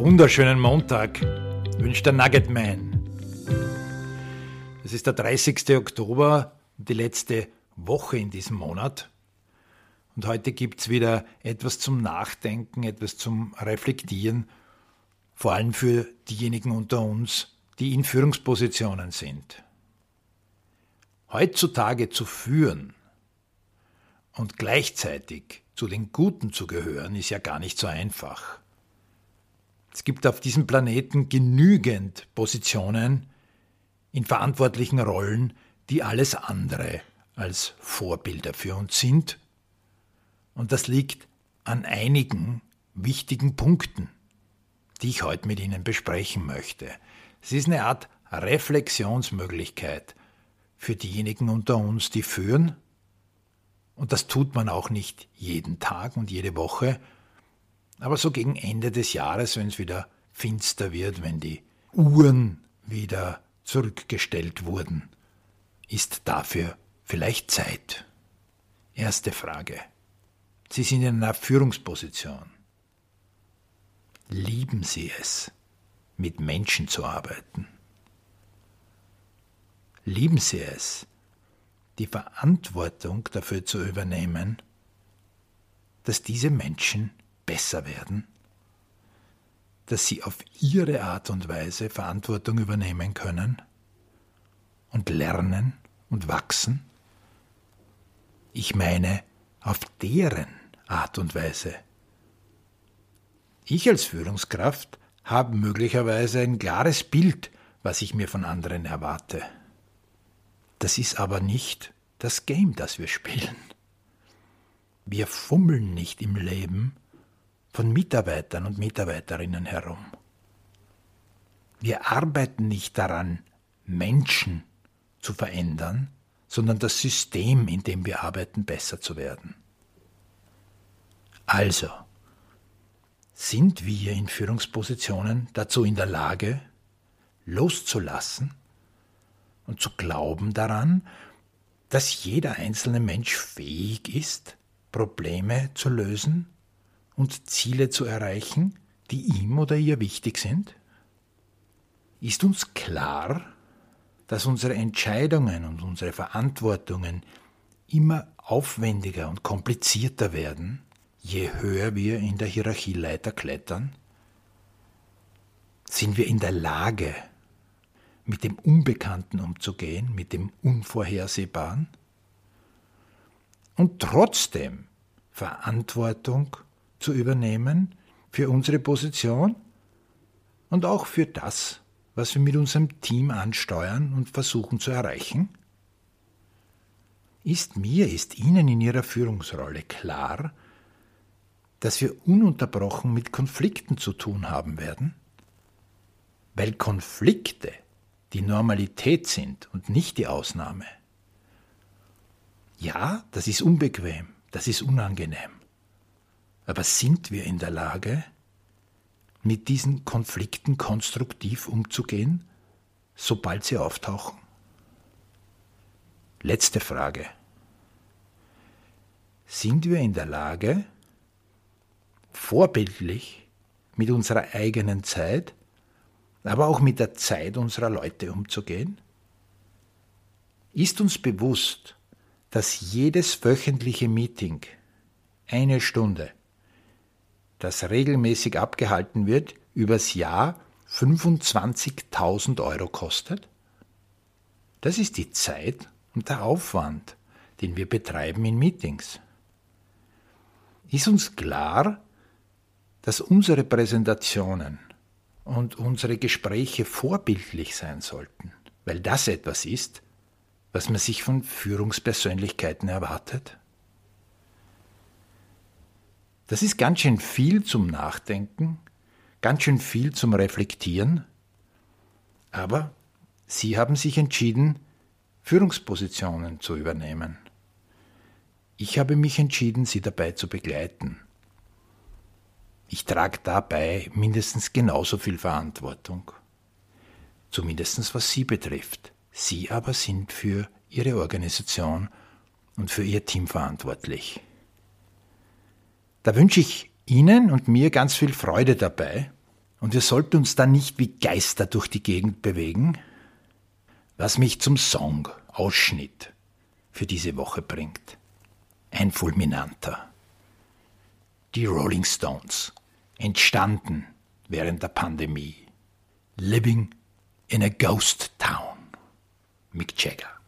wunderschönen Montag wünscht der Nugget Man. Es ist der 30. Oktober, die letzte Woche in diesem Monat. Und heute gibt es wieder etwas zum Nachdenken, etwas zum Reflektieren, vor allem für diejenigen unter uns, die in Führungspositionen sind. Heutzutage zu führen und gleichzeitig zu den Guten zu gehören, ist ja gar nicht so einfach. Es gibt auf diesem Planeten genügend Positionen in verantwortlichen Rollen, die alles andere als Vorbilder für uns sind. Und das liegt an einigen wichtigen Punkten, die ich heute mit Ihnen besprechen möchte. Es ist eine Art Reflexionsmöglichkeit für diejenigen unter uns, die führen. Und das tut man auch nicht jeden Tag und jede Woche, aber so gegen Ende des Jahres, wenn es wieder finster wird, wenn die Uhren wieder zurückgestellt wurden, ist dafür vielleicht Zeit. Erste Frage. Sie sind in einer Führungsposition. Lieben Sie es, mit Menschen zu arbeiten? Lieben Sie es, die Verantwortung dafür zu übernehmen, dass diese Menschen besser werden, dass sie auf ihre Art und Weise Verantwortung übernehmen können und lernen und wachsen? Ich meine, auf deren Art und Weise. Ich als Führungskraft habe möglicherweise ein klares Bild, was ich mir von anderen erwarte. Das ist aber nicht das Game, das wir spielen. Wir fummeln nicht im Leben, von Mitarbeitern und Mitarbeiterinnen herum. Wir arbeiten nicht daran, Menschen zu verändern, sondern das System, in dem wir arbeiten, besser zu werden. Also, sind wir in Führungspositionen dazu in der Lage, loszulassen und zu glauben daran, dass jeder einzelne Mensch fähig ist, Probleme zu lösen und Ziele zu erreichen, die ihm oder ihr wichtig sind? Ist uns klar, dass unsere Entscheidungen und unsere Verantwortungen immer aufwendiger und komplizierter werden, je höher wir in der Hierarchieleiter klettern? Sind wir in der Lage, mit dem Unbekannten umzugehen, mit dem Unvorhersehbaren? Und trotzdem Verantwortung zu übernehmen für unsere Position und auch für das, was wir mit unserem Team ansteuern und versuchen zu erreichen? Ist mir, ist Ihnen in Ihrer Führungsrolle klar, dass wir ununterbrochen mit Konflikten zu tun haben werden? Weil Konflikte die Normalität sind und nicht die Ausnahme. Ja, das ist unbequem, das ist unangenehm. Aber sind wir in der Lage, mit diesen Konflikten konstruktiv umzugehen, sobald sie auftauchen? Letzte Frage. Sind wir in der Lage, vorbildlich mit unserer eigenen Zeit, aber auch mit der Zeit unserer Leute umzugehen? Ist uns bewusst, dass jedes wöchentliche Meeting eine Stunde das regelmäßig abgehalten wird, übers Jahr 25.000 Euro kostet? Das ist die Zeit und der Aufwand, den wir betreiben in Meetings. Ist uns klar, dass unsere Präsentationen und unsere Gespräche vorbildlich sein sollten, weil das etwas ist, was man sich von Führungspersönlichkeiten erwartet? Das ist ganz schön viel zum Nachdenken, ganz schön viel zum Reflektieren. Aber Sie haben sich entschieden, Führungspositionen zu übernehmen. Ich habe mich entschieden, Sie dabei zu begleiten. Ich trage dabei mindestens genauso viel Verantwortung. Zumindest was Sie betrifft. Sie aber sind für Ihre Organisation und für Ihr Team verantwortlich. Da wünsche ich Ihnen und mir ganz viel Freude dabei Und wir sollten uns dann nicht wie Geister durch die Gegend bewegen, was mich zum Song Ausschnitt für diese Woche bringt. Ein fulminanter. Die Rolling Stones, entstanden während der Pandemie. Living in a Ghost Town. Mick Jagger.